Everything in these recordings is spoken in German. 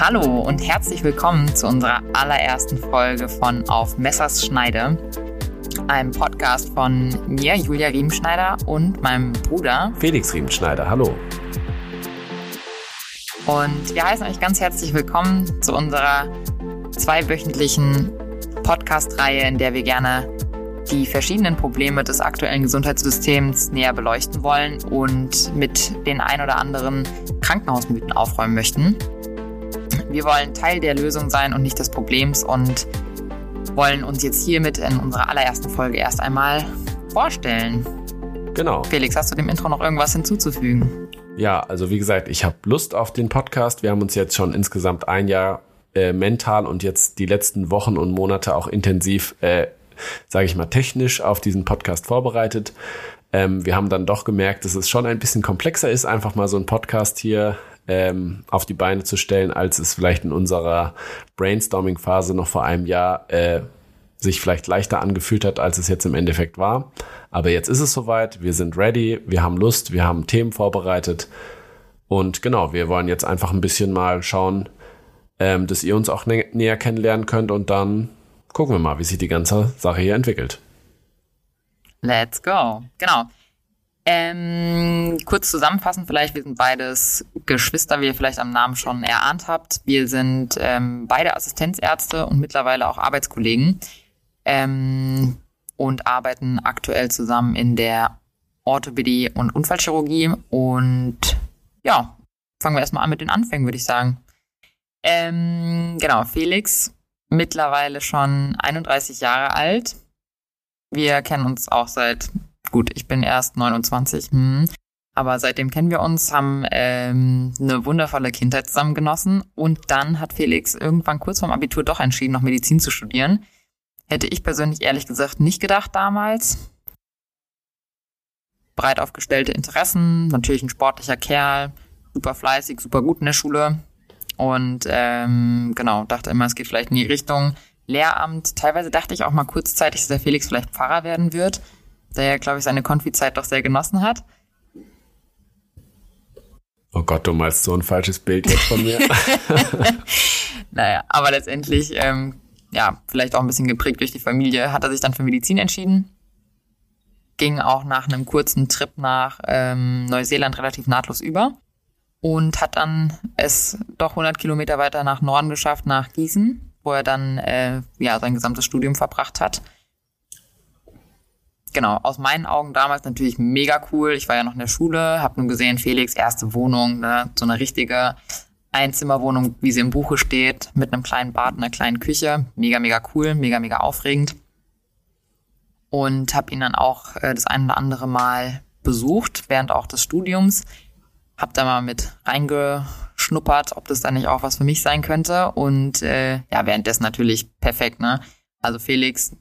Hallo und herzlich willkommen zu unserer allerersten Folge von Auf Messers Schneide, einem Podcast von mir, Julia Riemenschneider, und meinem Bruder Felix Riemenschneider. Hallo. Und wir heißen euch ganz herzlich willkommen zu unserer zweiwöchentlichen Podcast-Reihe, in der wir gerne die verschiedenen Probleme des aktuellen Gesundheitssystems näher beleuchten wollen und mit den ein oder anderen Krankenhausmythen aufräumen möchten. Wir wollen Teil der Lösung sein und nicht des Problems und wollen uns jetzt hiermit in unserer allerersten Folge erst einmal vorstellen. Genau. Felix, hast du dem Intro noch irgendwas hinzuzufügen? Ja, also wie gesagt, ich habe Lust auf den Podcast. Wir haben uns jetzt schon insgesamt ein Jahr äh, mental und jetzt die letzten Wochen und Monate auch intensiv, äh, sage ich mal, technisch auf diesen Podcast vorbereitet. Ähm, wir haben dann doch gemerkt, dass es schon ein bisschen komplexer ist, einfach mal so einen Podcast hier ähm, auf die Beine zu stellen, als es vielleicht in unserer Brainstorming-Phase noch vor einem Jahr äh, sich vielleicht leichter angefühlt hat, als es jetzt im Endeffekt war. Aber jetzt ist es soweit, wir sind ready, wir haben Lust, wir haben Themen vorbereitet. Und genau, wir wollen jetzt einfach ein bisschen mal schauen, ähm, dass ihr uns auch nä näher kennenlernen könnt und dann gucken wir mal, wie sich die ganze Sache hier entwickelt. Let's go. Genau. Ähm, kurz zusammenfassend vielleicht, wir sind beides Geschwister, wie ihr vielleicht am Namen schon erahnt habt. Wir sind ähm, beide Assistenzärzte und mittlerweile auch Arbeitskollegen ähm, und arbeiten aktuell zusammen in der Orthopädie und Unfallchirurgie. Und ja, fangen wir erstmal an mit den Anfängen, würde ich sagen. Ähm, genau, Felix, mittlerweile schon 31 Jahre alt. Wir kennen uns auch seit gut, ich bin erst 29, hm. aber seitdem kennen wir uns, haben ähm, eine wundervolle Kindheit zusammen genossen und dann hat Felix irgendwann kurz vorm Abitur doch entschieden, noch Medizin zu studieren. Hätte ich persönlich ehrlich gesagt nicht gedacht damals. Breit aufgestellte Interessen, natürlich ein sportlicher Kerl, super fleißig, super gut in der Schule und ähm, genau, dachte immer, es geht vielleicht in die Richtung Lehramt. Teilweise dachte ich auch mal kurzzeitig, dass der Felix vielleicht Pfarrer werden wird der ja, glaube ich, seine Konfizeit doch sehr genossen hat. Oh Gott, du malst so ein falsches Bild jetzt von mir. naja, aber letztendlich, ähm, ja, vielleicht auch ein bisschen geprägt durch die Familie, hat er sich dann für Medizin entschieden. Ging auch nach einem kurzen Trip nach ähm, Neuseeland relativ nahtlos über und hat dann es doch 100 Kilometer weiter nach Norden geschafft, nach Gießen, wo er dann äh, ja sein gesamtes Studium verbracht hat genau, aus meinen Augen damals natürlich mega cool. Ich war ja noch in der Schule, habe nur gesehen, Felix erste Wohnung, ne, so eine richtige Einzimmerwohnung, wie sie im Buche steht, mit einem kleinen Bad, einer kleinen Küche. Mega, mega cool, mega, mega aufregend. Und habe ihn dann auch äh, das ein oder andere Mal besucht, während auch des Studiums. Hab da mal mit reingeschnuppert, ob das dann nicht auch was für mich sein könnte. Und äh, ja, währenddessen natürlich perfekt, ne? Also Felix,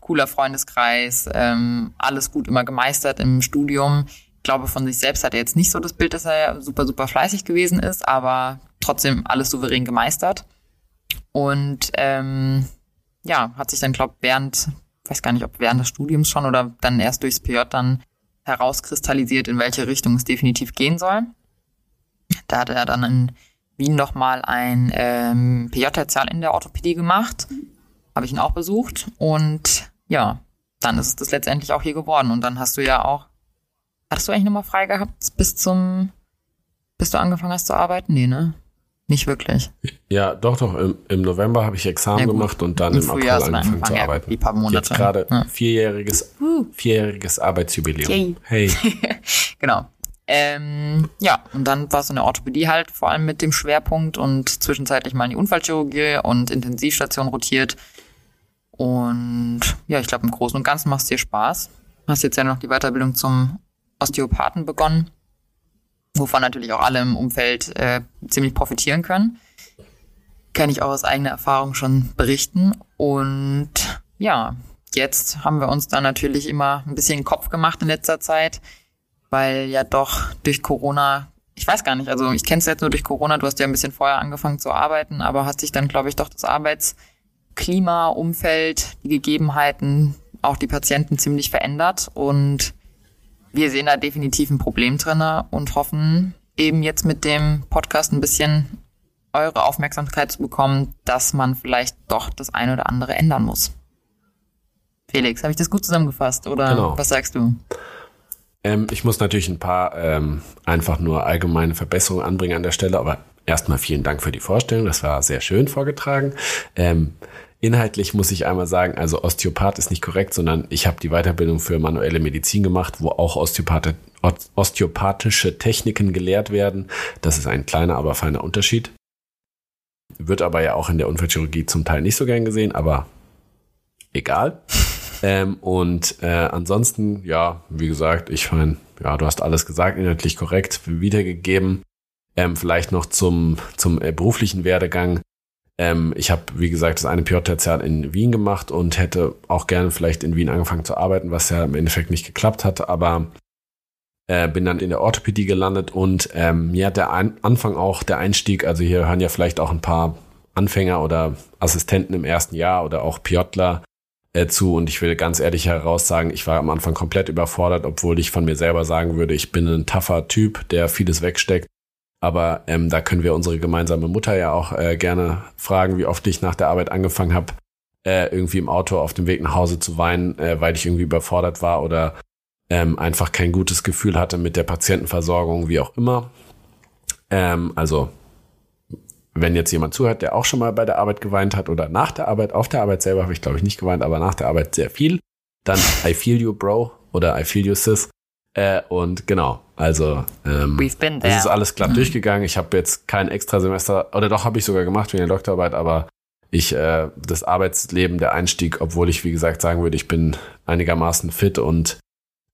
cooler Freundeskreis, ähm, alles gut immer gemeistert im Studium. Ich glaube, von sich selbst hat er jetzt nicht so das Bild, dass er super, super fleißig gewesen ist, aber trotzdem alles souverän gemeistert. Und ähm, ja, hat sich dann, glaube während, weiß gar nicht, ob während des Studiums schon oder dann erst durchs PJ dann herauskristallisiert, in welche Richtung es definitiv gehen soll. Da hat er dann in Wien nochmal ein ähm, PJ-Tertial in der Orthopädie gemacht habe ich ihn auch besucht und ja, dann ist es das letztendlich auch hier geworden. Und dann hast du ja auch, hattest du eigentlich nochmal frei gehabt bis zum, bis du angefangen hast zu arbeiten? Nee, ne? Nicht wirklich. Ja, doch, doch. Im, im November habe ich Examen ja, gemacht und dann Im, im April angefangen zu arbeiten. Die paar Monate. Jetzt gerade ja. vierjähriges, vierjähriges Arbeitsjubiläum. Yay. Hey. genau. Ähm, ja, und dann war es in der Orthopädie halt, vor allem mit dem Schwerpunkt und zwischenzeitlich mal in die Unfallchirurgie und Intensivstation rotiert. Und ja, ich glaube, im Großen und Ganzen macht es dir Spaß. Hast jetzt ja noch die Weiterbildung zum Osteopathen begonnen, wovon natürlich auch alle im Umfeld äh, ziemlich profitieren können. Kann ich auch aus eigener Erfahrung schon berichten. Und ja, jetzt haben wir uns dann natürlich immer ein bisschen Kopf gemacht in letzter Zeit, weil ja doch durch Corona, ich weiß gar nicht, also ich kenne es jetzt nur durch Corona, du hast ja ein bisschen vorher angefangen zu arbeiten, aber hast dich dann, glaube ich, doch das Arbeits- Klima, Umfeld, die Gegebenheiten, auch die Patienten ziemlich verändert und wir sehen da definitiv ein Problem drinne und hoffen eben jetzt mit dem Podcast ein bisschen eure Aufmerksamkeit zu bekommen, dass man vielleicht doch das eine oder andere ändern muss. Felix, habe ich das gut zusammengefasst oder genau. was sagst du? Ähm, ich muss natürlich ein paar ähm, einfach nur allgemeine Verbesserungen anbringen an der Stelle, aber erstmal vielen Dank für die Vorstellung. Das war sehr schön vorgetragen. Ähm, inhaltlich muss ich einmal sagen, also Osteopath ist nicht korrekt, sondern ich habe die Weiterbildung für manuelle Medizin gemacht, wo auch Osteopath osteopathische Techniken gelehrt werden. Das ist ein kleiner, aber feiner Unterschied. Wird aber ja auch in der Unfallchirurgie zum Teil nicht so gern gesehen, aber egal. Ähm, und äh, ansonsten, ja, wie gesagt, ich meine, ja, du hast alles gesagt, inhaltlich korrekt wiedergegeben. Ähm, vielleicht noch zum, zum äh, beruflichen Werdegang. Ähm, ich habe, wie gesagt, das eine PJ-Tertial in Wien gemacht und hätte auch gerne vielleicht in Wien angefangen zu arbeiten, was ja im Endeffekt nicht geklappt hat, aber äh, bin dann in der Orthopädie gelandet und ähm, mir hat der An Anfang auch, der Einstieg, also hier hören ja vielleicht auch ein paar Anfänger oder Assistenten im ersten Jahr oder auch Piotler äh, zu und ich will ganz ehrlich heraus sagen, ich war am Anfang komplett überfordert, obwohl ich von mir selber sagen würde, ich bin ein tougher Typ, der vieles wegsteckt. Aber ähm, da können wir unsere gemeinsame Mutter ja auch äh, gerne fragen, wie oft ich nach der Arbeit angefangen habe, äh, irgendwie im Auto auf dem Weg nach Hause zu weinen, äh, weil ich irgendwie überfordert war oder ähm, einfach kein gutes Gefühl hatte mit der Patientenversorgung, wie auch immer. Ähm, also wenn jetzt jemand zuhört, der auch schon mal bei der Arbeit geweint hat oder nach der Arbeit, auf der Arbeit selber habe ich glaube ich nicht geweint, aber nach der Arbeit sehr viel, dann I feel you, Bro oder I feel you, Sis. Äh, und genau, also ähm, es ist alles glatt durchgegangen. Ich habe jetzt kein extra Semester, oder doch habe ich sogar gemacht wegen der Doktorarbeit, aber ich äh, das Arbeitsleben, der Einstieg, obwohl ich wie gesagt sagen würde, ich bin einigermaßen fit und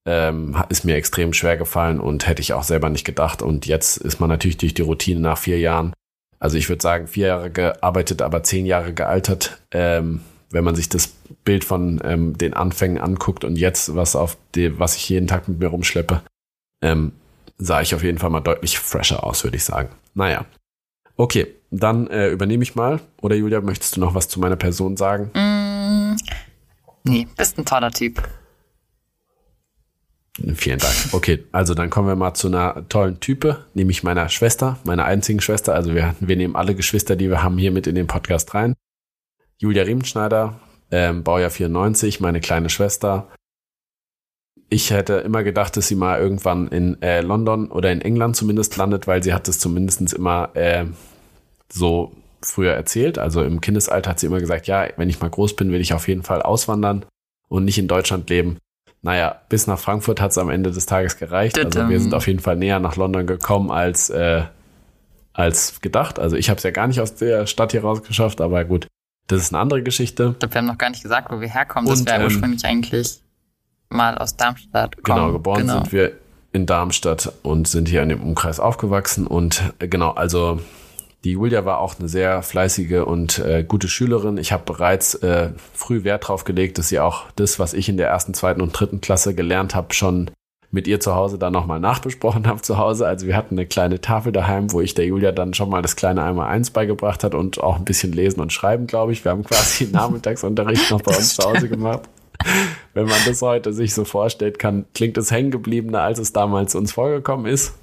ähm, ist mir extrem schwer gefallen und hätte ich auch selber nicht gedacht. Und jetzt ist man natürlich durch die Routine nach vier Jahren also ich würde sagen, vier Jahre gearbeitet, aber zehn Jahre gealtert. Ähm, wenn man sich das Bild von ähm, den Anfängen anguckt und jetzt, was auf die, was ich jeden Tag mit mir rumschleppe, ähm, sah ich auf jeden Fall mal deutlich fresher aus, würde ich sagen. Naja. Okay, dann äh, übernehme ich mal. Oder Julia, möchtest du noch was zu meiner Person sagen? Mm, nee, bist ein toller Typ. Vielen Dank. Okay, also dann kommen wir mal zu einer tollen Type, nämlich meiner Schwester, meiner einzigen Schwester. Also wir, wir nehmen alle Geschwister, die wir haben, hier mit in den Podcast rein. Julia Riemenschneider, ähm, Baujahr 94, meine kleine Schwester. Ich hätte immer gedacht, dass sie mal irgendwann in äh, London oder in England zumindest landet, weil sie hat es zumindest immer äh, so früher erzählt. Also im Kindesalter hat sie immer gesagt, ja, wenn ich mal groß bin, will ich auf jeden Fall auswandern und nicht in Deutschland leben. Naja, bis nach Frankfurt hat es am Ende des Tages gereicht. Also wir sind auf jeden Fall näher nach London gekommen als, äh, als gedacht. Also ich habe es ja gar nicht aus der Stadt hier rausgeschafft, aber gut, das ist eine andere Geschichte. Ich glaube, wir haben noch gar nicht gesagt, wo wir herkommen. Und, das wäre ähm, ursprünglich eigentlich mal aus Darmstadt gekommen. Genau, geboren genau. sind wir in Darmstadt und sind hier in dem Umkreis aufgewachsen. Und äh, genau, also die Julia war auch eine sehr fleißige und äh, gute Schülerin. Ich habe bereits äh, früh Wert darauf gelegt, dass sie auch das, was ich in der ersten, zweiten und dritten Klasse gelernt habe, schon mit ihr zu Hause dann nochmal nachbesprochen habe zu Hause. Also wir hatten eine kleine Tafel daheim, wo ich der Julia dann schon mal das kleine einmal eins beigebracht hat und auch ein bisschen lesen und schreiben, glaube ich. Wir haben quasi Nachmittagsunterricht noch bei uns zu Hause gemacht. Wenn man das heute sich so vorstellt, kann, klingt es hängen gebliebener, als es damals uns vorgekommen ist.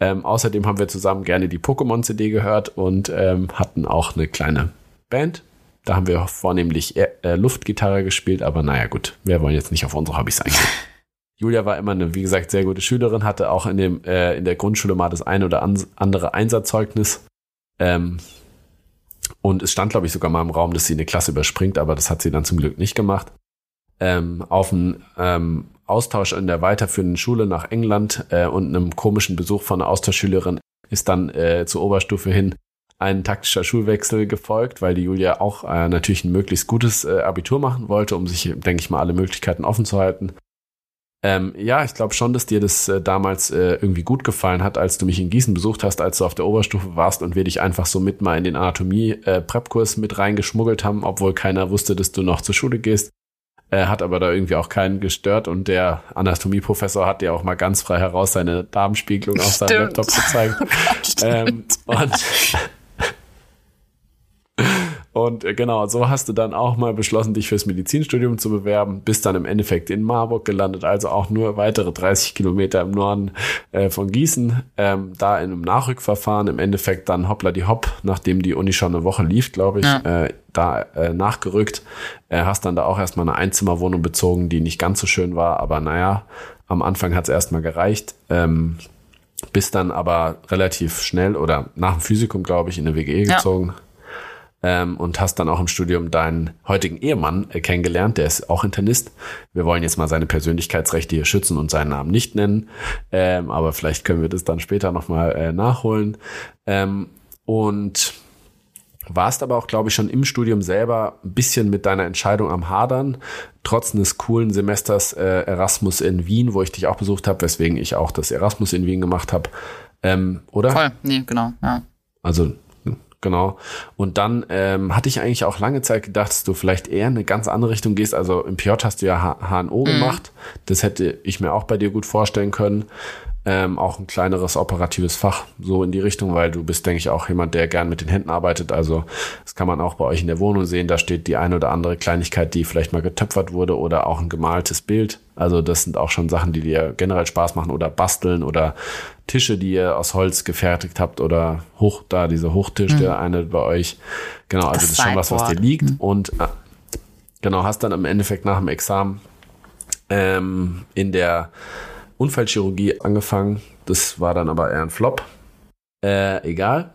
Ähm, außerdem haben wir zusammen gerne die Pokémon-CD gehört und ähm, hatten auch eine kleine Band. Da haben wir vornehmlich äh, Luftgitarre gespielt, aber naja, gut, wir wollen jetzt nicht auf unsere Hobbys eingehen. Julia war immer eine, wie gesagt, sehr gute Schülerin, hatte auch in, dem, äh, in der Grundschule mal das eine oder andere Einsatzzeugnis. Ähm, und es stand, glaube ich, sogar mal im Raum, dass sie eine Klasse überspringt, aber das hat sie dann zum Glück nicht gemacht. Ähm, auf ein ähm, Austausch in der weiterführenden Schule nach England äh, und einem komischen Besuch von einer Austauschschülerin ist dann äh, zur Oberstufe hin ein taktischer Schulwechsel gefolgt, weil die Julia auch äh, natürlich ein möglichst gutes äh, Abitur machen wollte, um sich, denke ich mal, alle Möglichkeiten offen zu halten. Ähm, ja, ich glaube schon, dass dir das äh, damals äh, irgendwie gut gefallen hat, als du mich in Gießen besucht hast, als du auf der Oberstufe warst und wir dich einfach so mit mal in den Anatomie-Prep-Kurs äh, mit reingeschmuggelt haben, obwohl keiner wusste, dass du noch zur Schule gehst. Äh, hat aber da irgendwie auch keinen gestört. Und der Anatomieprofessor hat ja auch mal ganz frei heraus seine Darmspiegelung auf seinem Laptop gezeigt. ähm, und, Und äh, genau, so hast du dann auch mal beschlossen, dich fürs Medizinstudium zu bewerben, bist dann im Endeffekt in Marburg gelandet, also auch nur weitere 30 Kilometer im Norden äh, von Gießen, ähm, da in einem Nachrückverfahren, im Endeffekt dann hoppla die hopp, nachdem die Uni schon eine Woche lief, glaube ich, ja. äh, da äh, nachgerückt, äh, hast dann da auch erstmal eine Einzimmerwohnung bezogen, die nicht ganz so schön war, aber naja, am Anfang hat es erstmal gereicht. Ähm, bist dann aber relativ schnell oder nach dem Physikum, glaube ich, in eine WGE gezogen. Ja. Ähm, und hast dann auch im Studium deinen heutigen Ehemann äh, kennengelernt, der ist auch Internist. Wir wollen jetzt mal seine Persönlichkeitsrechte hier schützen und seinen Namen nicht nennen, ähm, aber vielleicht können wir das dann später nochmal äh, nachholen. Ähm, und warst aber auch, glaube ich, schon im Studium selber ein bisschen mit deiner Entscheidung am Hadern, trotz eines coolen Semesters äh, Erasmus in Wien, wo ich dich auch besucht habe, weswegen ich auch das Erasmus in Wien gemacht habe. Ähm, oder? Voll, nee, genau, ja. Also, genau. Und dann ähm, hatte ich eigentlich auch lange Zeit gedacht, dass du vielleicht eher in eine ganz andere Richtung gehst. Also im PJ hast du ja HNO mhm. gemacht. Das hätte ich mir auch bei dir gut vorstellen können ähm, auch ein kleineres operatives Fach so in die Richtung, weil du bist, denke ich, auch jemand, der gern mit den Händen arbeitet. Also das kann man auch bei euch in der Wohnung sehen. Da steht die eine oder andere Kleinigkeit, die vielleicht mal getöpfert wurde oder auch ein gemaltes Bild. Also das sind auch schon Sachen, die dir generell Spaß machen oder basteln oder Tische, die ihr aus Holz gefertigt habt oder hoch da dieser Hochtisch, mhm. der eine bei euch. Genau, also das, das ist schon was, was dir liegt mhm. und äh, genau hast dann im Endeffekt nach dem Examen ähm, in der Unfallchirurgie angefangen. Das war dann aber eher ein Flop. Äh, egal.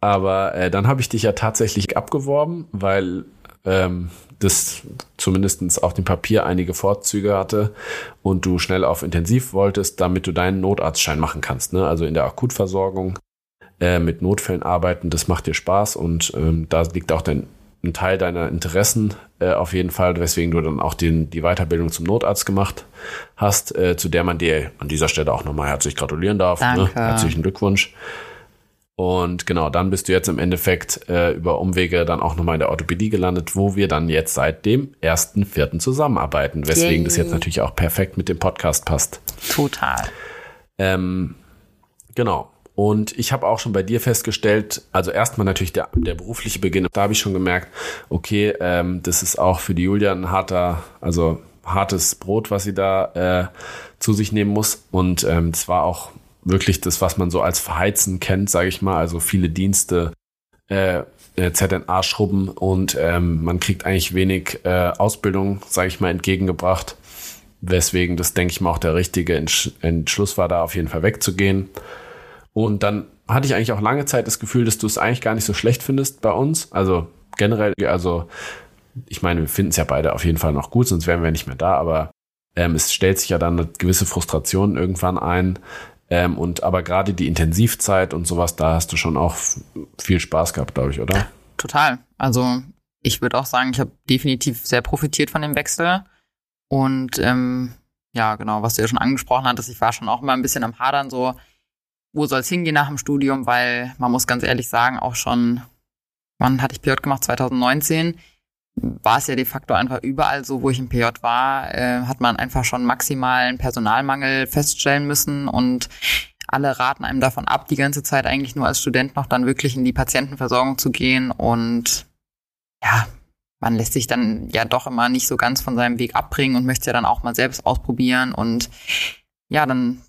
Aber äh, dann habe ich dich ja tatsächlich abgeworben, weil ähm, das zumindest auf dem Papier einige Vorzüge hatte und du schnell auf Intensiv wolltest, damit du deinen Notarztschein machen kannst. Ne? Also in der Akutversorgung äh, mit Notfällen arbeiten, das macht dir Spaß und ähm, da liegt auch dein ein Teil deiner Interessen äh, auf jeden Fall, weswegen du dann auch den, die Weiterbildung zum Notarzt gemacht hast, äh, zu der man dir an dieser Stelle auch nochmal herzlich gratulieren darf. Ne? Herzlichen Glückwunsch. Und genau, dann bist du jetzt im Endeffekt äh, über Umwege dann auch nochmal in der Orthopädie gelandet, wo wir dann jetzt seit dem ersten Vierten zusammenarbeiten, weswegen Yay. das jetzt natürlich auch perfekt mit dem Podcast passt. Total. Ähm, genau. Und ich habe auch schon bei dir festgestellt, also erstmal natürlich der, der berufliche Beginn, da habe ich schon gemerkt, okay, ähm, das ist auch für die Julia ein harter, also hartes Brot, was sie da äh, zu sich nehmen muss. Und ähm, war auch wirklich das, was man so als Verheizen kennt, sage ich mal. Also viele Dienste, äh, äh ZNA-Schrubben und ähm, man kriegt eigentlich wenig äh, Ausbildung, sage ich mal, entgegengebracht. Weswegen das, denke ich mal, auch der richtige Entschluss war, da auf jeden Fall wegzugehen. Und dann hatte ich eigentlich auch lange Zeit das Gefühl, dass du es eigentlich gar nicht so schlecht findest bei uns. Also generell, also ich meine, wir finden es ja beide auf jeden Fall noch gut, sonst wären wir nicht mehr da, aber ähm, es stellt sich ja dann eine gewisse Frustration irgendwann ein. Ähm, und aber gerade die Intensivzeit und sowas, da hast du schon auch viel Spaß gehabt, glaube ich, oder? Total. Also ich würde auch sagen, ich habe definitiv sehr profitiert von dem Wechsel. Und ähm, ja, genau, was du ja schon angesprochen hattest, ich war schon auch immer ein bisschen am Hadern, so wo soll es hingehen nach dem Studium, weil man muss ganz ehrlich sagen, auch schon, wann hatte ich PJ gemacht? 2019 war es ja de facto einfach überall so, wo ich im PJ war, äh, hat man einfach schon maximalen Personalmangel feststellen müssen und alle raten einem davon ab, die ganze Zeit eigentlich nur als Student noch dann wirklich in die Patientenversorgung zu gehen. Und ja, man lässt sich dann ja doch immer nicht so ganz von seinem Weg abbringen und möchte ja dann auch mal selbst ausprobieren. Und ja, dann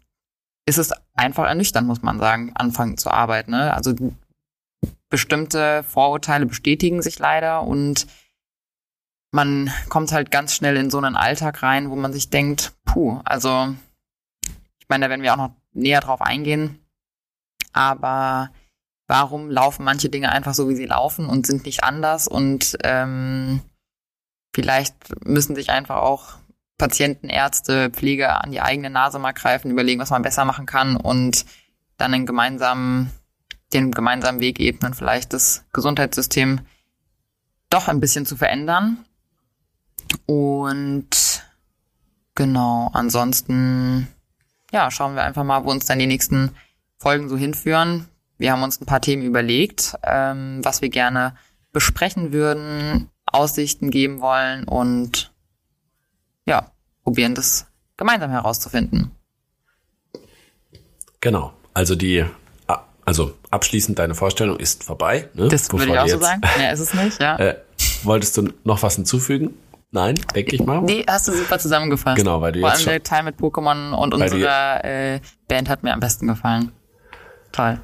ist es einfach ernüchternd, muss man sagen, anfangen zu arbeiten. Ne? Also bestimmte Vorurteile bestätigen sich leider und man kommt halt ganz schnell in so einen Alltag rein, wo man sich denkt, puh, also ich meine, da werden wir auch noch näher drauf eingehen, aber warum laufen manche Dinge einfach so, wie sie laufen und sind nicht anders und ähm, vielleicht müssen sich einfach auch Patienten, Ärzte, Pfleger an die eigene Nase mal greifen, überlegen, was man besser machen kann und dann einen gemeinsamen, den gemeinsamen Weg ebnen, vielleicht das Gesundheitssystem doch ein bisschen zu verändern. Und genau, ansonsten, ja, schauen wir einfach mal, wo uns dann die nächsten Folgen so hinführen. Wir haben uns ein paar Themen überlegt, ähm, was wir gerne besprechen würden, Aussichten geben wollen und ja, probieren das gemeinsam herauszufinden. Genau. Also die Also abschließend, deine Vorstellung ist vorbei. Ne? Das würde ich auch so sagen. Nee, ist es nicht, ja. Äh, wolltest du noch was hinzufügen? Nein, denke ich mal. Nee, hast du super zusammengefasst. Genau, weil du Vor jetzt allem der Teil mit Pokémon und unserer äh, Band hat mir am besten gefallen. Toll.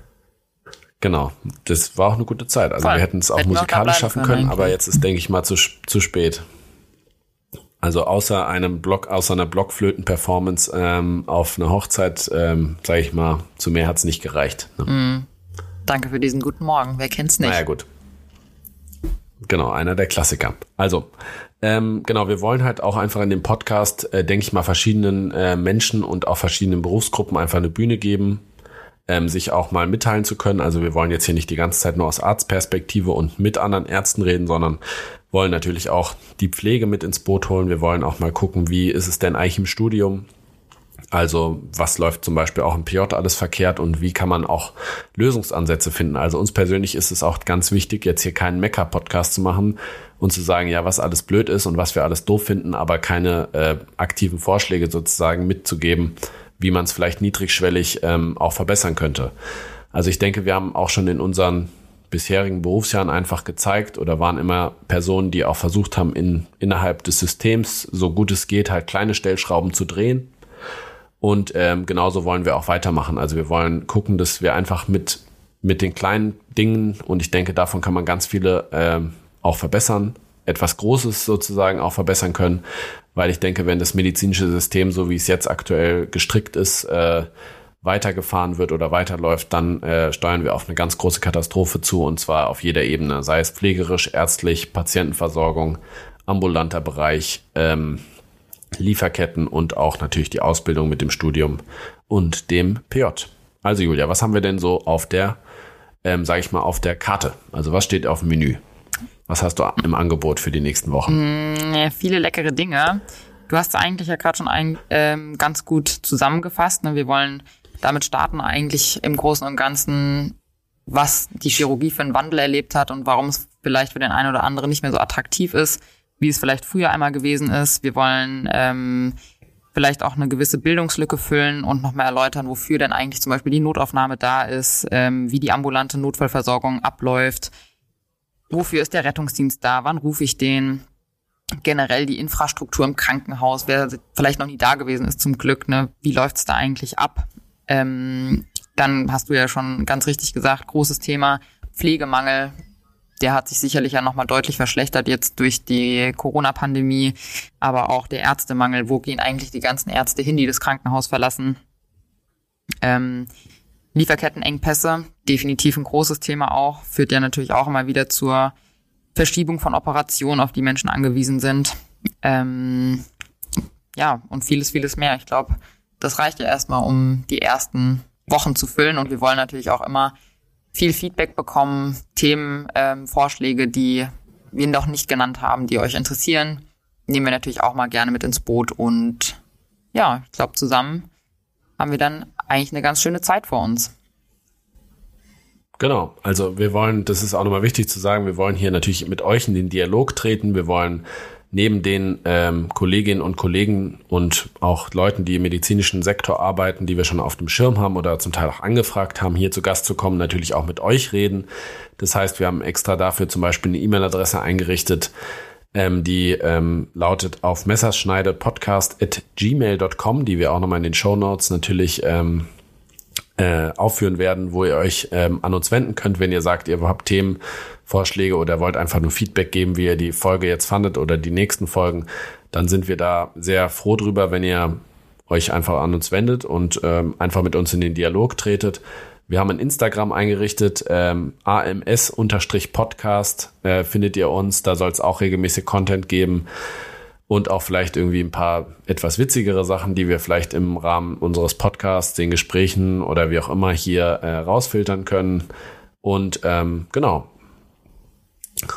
Genau, das war auch eine gute Zeit. Also Voll. wir hätten es auch hätten musikalisch schaffen können, können aber jetzt ist, denke ich mal, zu, zu spät. Also außer einem Block, außer einer Blockflöten-Performance ähm, auf einer Hochzeit, ähm, sage ich mal, zu mehr hat's nicht gereicht. Ne? Mm. Danke für diesen guten Morgen. Wer kennt's nicht? Naja, gut. Genau, einer der Klassiker. Also, ähm, genau, wir wollen halt auch einfach in dem Podcast, äh, denke ich mal, verschiedenen äh, Menschen und auch verschiedenen Berufsgruppen einfach eine Bühne geben, ähm, sich auch mal mitteilen zu können. Also wir wollen jetzt hier nicht die ganze Zeit nur aus Arztperspektive und mit anderen Ärzten reden, sondern wollen natürlich auch die Pflege mit ins Boot holen. Wir wollen auch mal gucken, wie ist es denn eigentlich im Studium? Also was läuft zum Beispiel auch im PJ alles verkehrt und wie kann man auch Lösungsansätze finden? Also uns persönlich ist es auch ganz wichtig, jetzt hier keinen Mecker-Podcast zu machen und zu sagen, ja, was alles blöd ist und was wir alles doof finden, aber keine äh, aktiven Vorschläge sozusagen mitzugeben, wie man es vielleicht niedrigschwellig ähm, auch verbessern könnte. Also ich denke, wir haben auch schon in unseren bisherigen Berufsjahren einfach gezeigt oder waren immer Personen, die auch versucht haben, in, innerhalb des Systems, so gut es geht, halt kleine Stellschrauben zu drehen. Und ähm, genauso wollen wir auch weitermachen. Also wir wollen gucken, dass wir einfach mit, mit den kleinen Dingen, und ich denke, davon kann man ganz viele ähm, auch verbessern, etwas Großes sozusagen auch verbessern können, weil ich denke, wenn das medizinische System, so wie es jetzt aktuell gestrickt ist, äh, weitergefahren wird oder weiterläuft, dann äh, steuern wir auf eine ganz große Katastrophe zu und zwar auf jeder Ebene, sei es pflegerisch, ärztlich, Patientenversorgung, ambulanter Bereich, ähm, Lieferketten und auch natürlich die Ausbildung mit dem Studium und dem PJ. Also Julia, was haben wir denn so auf der, ähm, sage ich mal, auf der Karte? Also was steht auf dem Menü? Was hast du im Angebot für die nächsten Wochen? Mm, viele leckere Dinge. Du hast eigentlich ja gerade schon ein, ähm, ganz gut zusammengefasst. Ne? Wir wollen damit starten eigentlich im Großen und Ganzen, was die Chirurgie für einen Wandel erlebt hat und warum es vielleicht für den einen oder anderen nicht mehr so attraktiv ist, wie es vielleicht früher einmal gewesen ist. Wir wollen ähm, vielleicht auch eine gewisse Bildungslücke füllen und nochmal erläutern, wofür denn eigentlich zum Beispiel die Notaufnahme da ist, ähm, wie die ambulante Notfallversorgung abläuft, Wofür ist der Rettungsdienst da? Wann rufe ich den? Generell die Infrastruktur im Krankenhaus, wer vielleicht noch nie da gewesen ist zum Glück, ne? Wie läuft's da eigentlich ab? Ähm, dann hast du ja schon ganz richtig gesagt, großes Thema Pflegemangel. Der hat sich sicherlich ja nochmal deutlich verschlechtert jetzt durch die Corona-Pandemie, aber auch der Ärztemangel. Wo gehen eigentlich die ganzen Ärzte hin, die das Krankenhaus verlassen? Ähm, Lieferkettenengpässe, definitiv ein großes Thema auch, führt ja natürlich auch immer wieder zur Verschiebung von Operationen, auf die Menschen angewiesen sind. Ähm, ja, und vieles, vieles mehr. Ich glaube, das reicht ja erstmal, um die ersten Wochen zu füllen. Und wir wollen natürlich auch immer viel Feedback bekommen, Themen, ähm, Vorschläge, die wir noch nicht genannt haben, die euch interessieren. Nehmen wir natürlich auch mal gerne mit ins Boot. Und ja, ich glaube, zusammen haben wir dann eigentlich eine ganz schöne Zeit vor uns. Genau, also wir wollen, das ist auch nochmal wichtig zu sagen, wir wollen hier natürlich mit euch in den Dialog treten. Wir wollen neben den ähm, Kolleginnen und Kollegen und auch Leuten, die im medizinischen Sektor arbeiten, die wir schon auf dem Schirm haben oder zum Teil auch angefragt haben, hier zu Gast zu kommen, natürlich auch mit euch reden. Das heißt, wir haben extra dafür zum Beispiel eine E-Mail-Adresse eingerichtet, ähm, die ähm, lautet auf messerschneidepodcast.gmail.com, die wir auch nochmal in den Show Notes natürlich ähm, äh, aufführen werden, wo ihr euch ähm, an uns wenden könnt, wenn ihr sagt, ihr habt Themenvorschläge oder wollt einfach nur Feedback geben, wie ihr die Folge jetzt fandet oder die nächsten Folgen, dann sind wir da sehr froh drüber, wenn ihr euch einfach an uns wendet und ähm, einfach mit uns in den Dialog tretet. Wir haben ein Instagram eingerichtet, ähm, AMS-Podcast äh, findet ihr uns. Da soll es auch regelmäßig Content geben und auch vielleicht irgendwie ein paar etwas witzigere Sachen, die wir vielleicht im Rahmen unseres Podcasts, den Gesprächen oder wie auch immer hier äh, rausfiltern können. Und ähm, genau.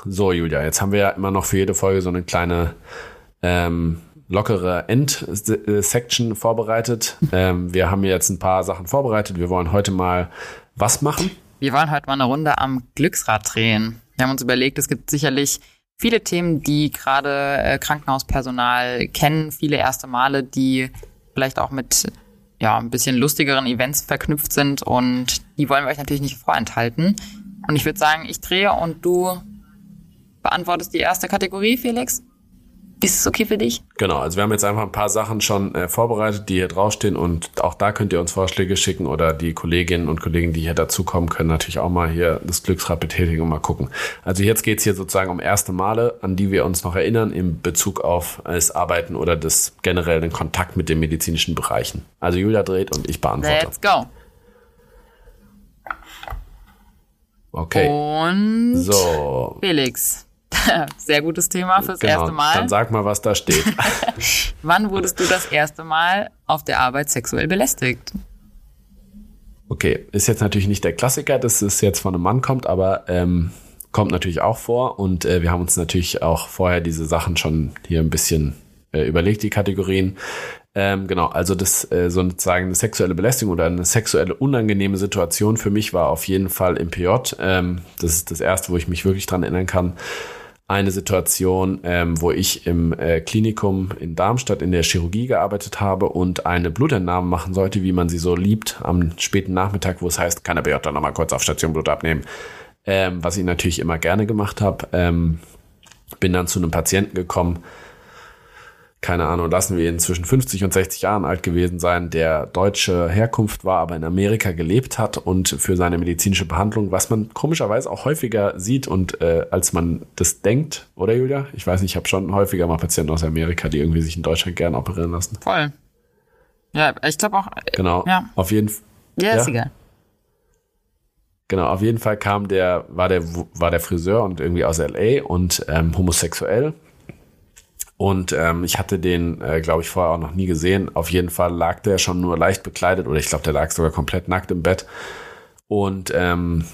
So, Julia, jetzt haben wir ja immer noch für jede Folge so eine kleine ähm, lockere End-Section vorbereitet. Ähm, wir haben jetzt ein paar Sachen vorbereitet. Wir wollen heute mal was machen? Wir wollen heute mal eine Runde am Glücksrad drehen. Wir haben uns überlegt, es gibt sicherlich viele Themen, die gerade äh, Krankenhauspersonal kennen, viele erste Male, die vielleicht auch mit ja, ein bisschen lustigeren Events verknüpft sind und die wollen wir euch natürlich nicht vorenthalten. Und ich würde sagen, ich drehe und du beantwortest die erste Kategorie, Felix. Ist es okay für dich? Genau, also wir haben jetzt einfach ein paar Sachen schon äh, vorbereitet, die hier draufstehen und auch da könnt ihr uns Vorschläge schicken oder die Kolleginnen und Kollegen, die hier dazukommen, können natürlich auch mal hier das Glücksrad betätigen und mal gucken. Also jetzt geht's hier sozusagen um erste Male, an die wir uns noch erinnern in Bezug auf das Arbeiten oder das generell den Kontakt mit den medizinischen Bereichen. Also Julia dreht und ich beantworte. Let's go. Okay. Und So. Felix. Sehr gutes Thema fürs Genau, erste Mal. dann sag mal, was da steht. Wann wurdest du das erste Mal auf der Arbeit sexuell belästigt? Okay, ist jetzt natürlich nicht der Klassiker, dass es jetzt von einem Mann kommt, aber ähm, kommt natürlich auch vor. Und äh, wir haben uns natürlich auch vorher diese Sachen schon hier ein bisschen äh, überlegt, die Kategorien. Ähm, genau, also das äh, sozusagen eine sexuelle Belästigung oder eine sexuelle unangenehme Situation für mich war auf jeden Fall im PJ. Ähm, das ist das erste, wo ich mich wirklich dran erinnern kann. Eine Situation, ähm, wo ich im äh, Klinikum in Darmstadt in der Chirurgie gearbeitet habe und eine Blutentnahme machen sollte, wie man sie so liebt, am späten Nachmittag, wo es heißt, kann der dann nochmal kurz auf Station Blut abnehmen. Ähm, was ich natürlich immer gerne gemacht habe. Ähm, bin dann zu einem Patienten gekommen, keine Ahnung, lassen wir ihn zwischen 50 und 60 Jahren alt gewesen sein, der deutsche Herkunft war, aber in Amerika gelebt hat und für seine medizinische Behandlung, was man komischerweise auch häufiger sieht und äh, als man das denkt, oder Julia? Ich weiß nicht, ich habe schon häufiger mal Patienten aus Amerika, die irgendwie sich in Deutschland gern operieren lassen. Voll. Ja, ich glaube auch. äh, Genau. Ja. Auf jeden Fall. Ja, ist Ja. egal. Genau, auf jeden Fall kam der, war der, war der Friseur und irgendwie aus LA und ähm, homosexuell. Und ähm, ich hatte den, äh, glaube ich, vorher auch noch nie gesehen. Auf jeden Fall lag der schon nur leicht bekleidet oder ich glaube, der lag sogar komplett nackt im Bett. Und ähm,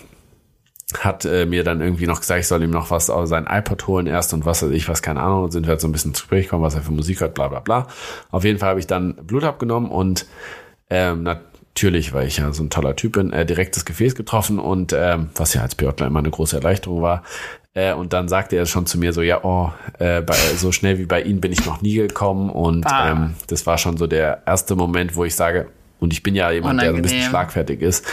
hat äh, mir dann irgendwie noch gesagt, ich soll ihm noch was aus sein iPod holen erst und was weiß ich, was, keine Ahnung. Und sind wir halt so ein bisschen ins Gespräch gekommen, was er für Musik hört, bla bla bla. Auf jeden Fall habe ich dann Blut abgenommen und ähm, natürlich, weil ich ja so ein toller Typ bin, äh, direkt das Gefäß getroffen und ähm, was ja als Piotler immer eine große Erleichterung war. Äh, und dann sagte er schon zu mir so, ja, oh, äh, bei, so schnell wie bei Ihnen bin ich noch nie gekommen. Und Bah. ähm, das war schon so der erste Moment, wo ich sage, und ich bin ja jemand, der so ein bisschen Unangenehm. schlagfertig ist,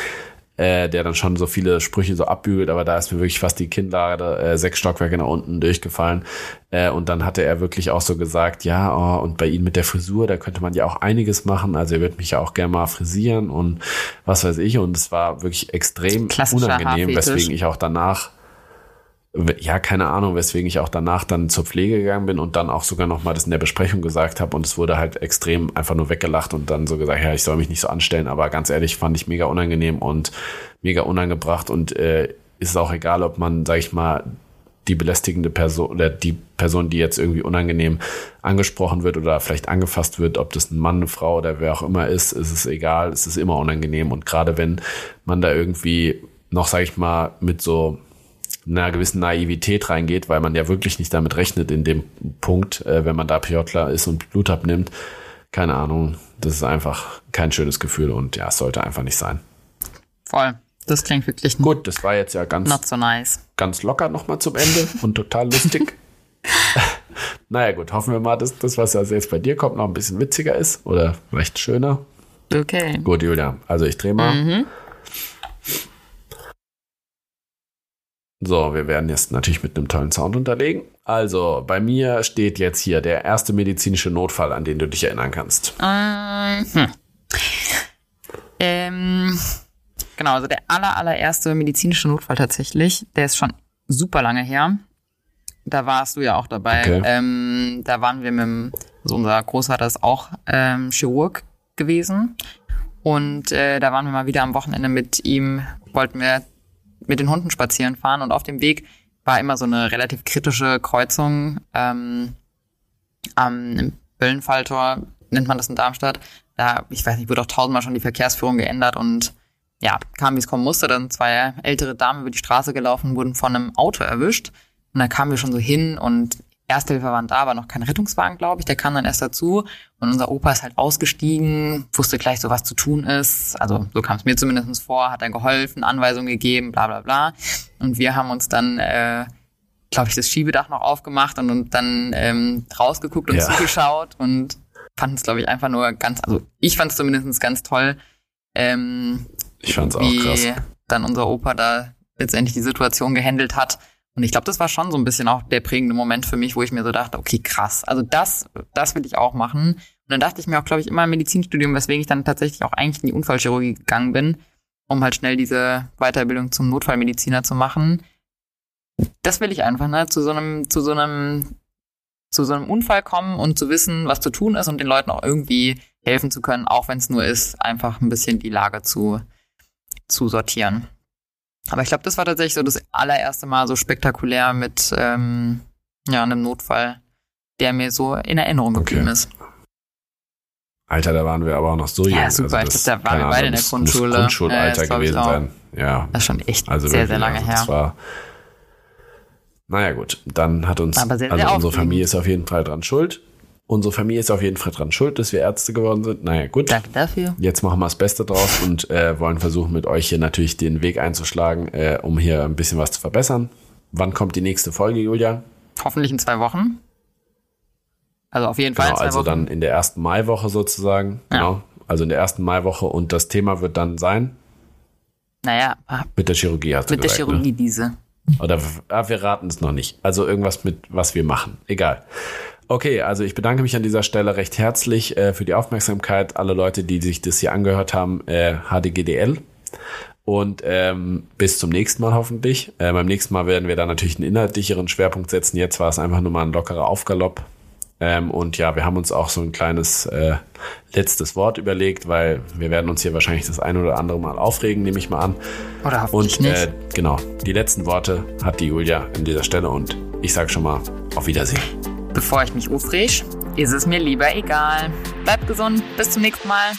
äh, der dann schon so viele Sprüche so abbügelt, aber da ist mir wirklich fast die Kinnlade äh, sechs Stockwerke nach unten durchgefallen. Äh, und dann hatte er wirklich auch so gesagt, ja, oh, und bei Ihnen mit der Frisur, da könnte man ja auch einiges machen. Also er wird mich ja auch gerne mal frisieren und was weiß ich. Und es war wirklich extrem unangenehm, weswegen ich auch danach ja, keine Ahnung, weswegen ich auch danach dann zur Pflege gegangen bin und dann auch sogar noch mal das in der Besprechung gesagt habe und es wurde halt extrem einfach nur weggelacht und dann so gesagt, ja, ich soll mich nicht so anstellen, aber ganz ehrlich, fand ich mega unangenehm und mega unangebracht und äh, ist auch egal, ob man, sag ich mal, die belästigende Person oder die Person, die jetzt irgendwie unangenehm angesprochen wird oder vielleicht angefasst wird, ob das ein Mann, eine Frau oder wer auch immer ist, ist es egal, es ist immer unangenehm und gerade wenn man da irgendwie noch, sag ich mal, mit so einer gewissen Naivität reingeht, weil man ja wirklich nicht damit rechnet in dem Punkt, äh, wenn man da Piotler ist und Blut abnimmt. Keine Ahnung, das ist einfach kein schönes Gefühl und ja, es sollte einfach nicht sein. Voll. Das klingt wirklich Gut, das war jetzt ja ganz, not so nice. ganz locker nochmal zum Ende und total lustig. naja gut, hoffen wir mal, dass das, was also jetzt bei dir kommt, noch ein bisschen witziger ist oder vielleicht schöner. Okay. Gut, Julia, also ich drehe mal. Mhm. So, wir werden jetzt natürlich mit einem tollen Sound unterlegen. Also, bei mir steht jetzt hier der erste medizinische Notfall, an den du dich erinnern kannst. Ähm, hm. ähm, genau, also der aller, allererste medizinische Notfall tatsächlich, der ist schon super lange her. Da warst du ja auch dabei. Okay. Ähm, da waren wir mit dem, also unser Großvater ist auch ähm, Chirurg gewesen. Und äh, da waren wir mal wieder am Wochenende mit ihm, wollten wir mit den Hunden spazieren fahren und auf dem Weg war immer so eine relativ kritische Kreuzung ähm, am Böllenfalltor, nennt man das in Darmstadt. Da, ich weiß nicht, wurde auch tausendmal schon die Verkehrsführung geändert und ja, kam wie es kommen musste. Dann zwei ältere Damen über die Straße gelaufen, wurden von einem Auto erwischt. Und dann kamen wir schon so hin und Ersthilfe waren da, war noch kein Rettungswagen, glaube ich. Der kam dann erst dazu. Und unser Opa ist halt ausgestiegen, wusste gleich so, was zu tun ist. Also so kam es mir zumindest vor, hat dann geholfen, Anweisungen gegeben, bla bla bla. Und wir haben uns dann, äh, glaube ich, das Schiebedach noch aufgemacht und, und dann ähm, rausgeguckt und Ja. zugeschaut. Und fanden es, glaube ich, einfach nur ganz, also ich fand es zumindest ganz toll. Ähm, ich fand es auch krass. dann unser Opa da letztendlich die Situation gehandelt hat. Und ich glaube, das war schon so ein bisschen auch der prägende Moment für mich, wo ich mir so dachte, okay, krass, also das, das will ich auch machen. Und dann dachte ich mir auch, glaube ich, immer im Medizinstudium, weswegen ich dann tatsächlich auch eigentlich in die Unfallchirurgie gegangen bin, um halt schnell diese Weiterbildung zum Notfallmediziner zu machen. Das will ich einfach, ne, zu so einem, zu so einem, zu so einem Unfall kommen und zu wissen, was zu tun ist und den Leuten auch irgendwie helfen zu können, auch wenn es nur ist, einfach ein bisschen die Lage zu, zu sortieren. Aber ich glaube, das war tatsächlich so das allererste Mal so spektakulär mit ähm, ja, einem Notfall, der mir so in Erinnerung geblieben okay. ist. Alter, da waren wir aber auch noch so jung. Ja, super. Also das, ich glaube, da waren wir beide in der Grundschule. Muss Grundschulalter ja, gewesen sein. Ja. Das ist schon echt also sehr, sehr lange also her. Das war, naja, gut. Dann hat uns, sehr, sehr also unsere Familie ist auf jeden Fall dran schuld. Unsere Familie ist auf jeden Fall dran schuld, dass wir Ärzte geworden sind. Naja, gut. Danke dafür. Jetzt machen wir das Beste draus und äh, wollen versuchen, mit euch hier natürlich den Weg einzuschlagen, äh, um hier ein bisschen was zu verbessern. Wann kommt die nächste Folge, Julia? Hoffentlich in zwei Wochen. Also auf jeden Fall. Genau, also Wochen. dann in der ersten Maiwoche sozusagen. Ja. Genau. Also in der ersten Maiwoche und das Thema wird dann sein. Naja. Mit der Chirurgie hast du Mit gesagt, der Chirurgie ne? diese. Oder ah, wir raten es noch nicht. Also irgendwas mit, was wir machen. Egal. Okay, also ich bedanke mich an dieser Stelle recht herzlich äh, für die Aufmerksamkeit. Alle Leute, die sich das hier angehört haben, äh, HDGDL. Und ähm, bis zum nächsten Mal hoffentlich. Äh, beim nächsten Mal werden wir da natürlich einen inhaltlicheren Schwerpunkt setzen. Jetzt war es einfach nur mal ein lockerer Aufgalopp. Ähm, und ja, wir haben uns auch so ein kleines äh, letztes Wort überlegt, weil wir werden uns hier wahrscheinlich das ein oder andere Mal aufregen, nehme ich mal an. Oder und nicht. Äh, genau, die letzten Worte hat die Julia an dieser Stelle und ich sage schon mal auf Wiedersehen. Bevor ich mich aufreg, ist es mir lieber egal. Bleibt gesund, bis zum nächsten Mal.